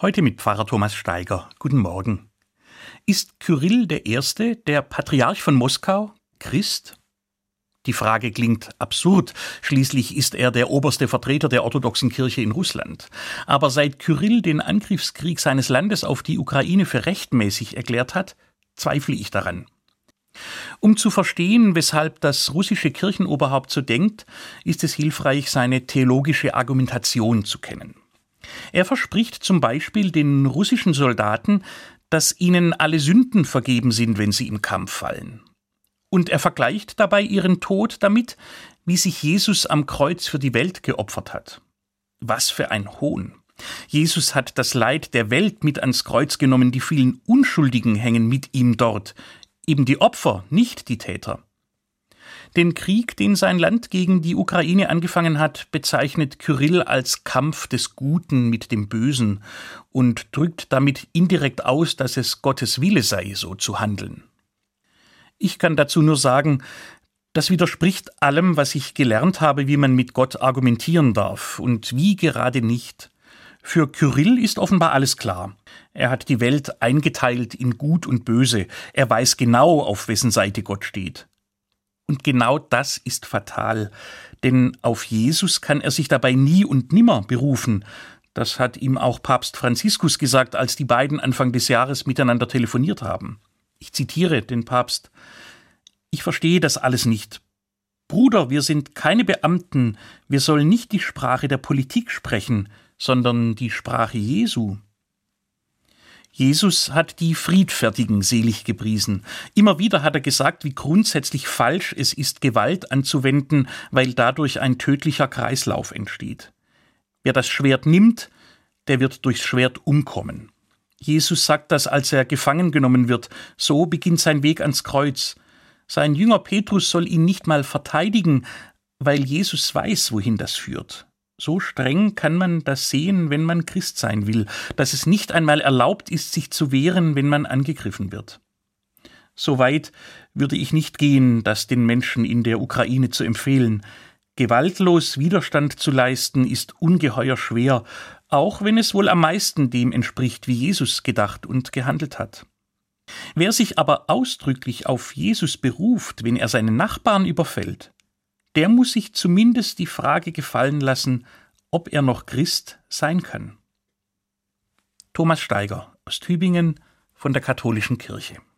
Heute mit Pfarrer Thomas Steiger. Guten Morgen. Ist Kyrill der Erste, der Patriarch von Moskau, Christ? Die Frage klingt absurd. Schließlich ist er der oberste Vertreter der orthodoxen Kirche in Russland. Aber seit Kyrill den Angriffskrieg seines Landes auf die Ukraine für rechtmäßig erklärt hat, zweifle ich daran. Um zu verstehen, weshalb das russische Kirchenoberhaupt so denkt, ist es hilfreich, seine theologische Argumentation zu kennen. Er verspricht zum Beispiel den russischen Soldaten, dass ihnen alle Sünden vergeben sind, wenn sie im Kampf fallen. Und er vergleicht dabei ihren Tod damit, wie sich Jesus am Kreuz für die Welt geopfert hat. Was für ein Hohn. Jesus hat das Leid der Welt mit ans Kreuz genommen, die vielen Unschuldigen hängen mit ihm dort, eben die Opfer, nicht die Täter. Den Krieg, den sein Land gegen die Ukraine angefangen hat, bezeichnet Kyrill als Kampf des Guten mit dem Bösen und drückt damit indirekt aus, dass es Gottes Wille sei, so zu handeln. Ich kann dazu nur sagen, das widerspricht allem, was ich gelernt habe, wie man mit Gott argumentieren darf und wie gerade nicht. Für Kyrill ist offenbar alles klar. Er hat die Welt eingeteilt in Gut und Böse. Er weiß genau, auf wessen Seite Gott steht. Und genau das ist fatal, denn auf Jesus kann er sich dabei nie und nimmer berufen. Das hat ihm auch Papst Franziskus gesagt, als die beiden Anfang des Jahres miteinander telefoniert haben. Ich zitiere den Papst Ich verstehe das alles nicht. Bruder, wir sind keine Beamten, wir sollen nicht die Sprache der Politik sprechen, sondern die Sprache Jesu. Jesus hat die Friedfertigen selig gepriesen. Immer wieder hat er gesagt, wie grundsätzlich falsch es ist, Gewalt anzuwenden, weil dadurch ein tödlicher Kreislauf entsteht. Wer das Schwert nimmt, der wird durchs Schwert umkommen. Jesus sagt das, als er gefangen genommen wird. So beginnt sein Weg ans Kreuz. Sein Jünger Petrus soll ihn nicht mal verteidigen, weil Jesus weiß, wohin das führt. So streng kann man das sehen, wenn man Christ sein will, dass es nicht einmal erlaubt ist, sich zu wehren, wenn man angegriffen wird. So weit würde ich nicht gehen, das den Menschen in der Ukraine zu empfehlen. Gewaltlos Widerstand zu leisten ist ungeheuer schwer, auch wenn es wohl am meisten dem entspricht, wie Jesus gedacht und gehandelt hat. Wer sich aber ausdrücklich auf Jesus beruft, wenn er seinen Nachbarn überfällt, der muss sich zumindest die Frage gefallen lassen, ob er noch Christ sein kann. Thomas Steiger aus Tübingen von der Katholischen Kirche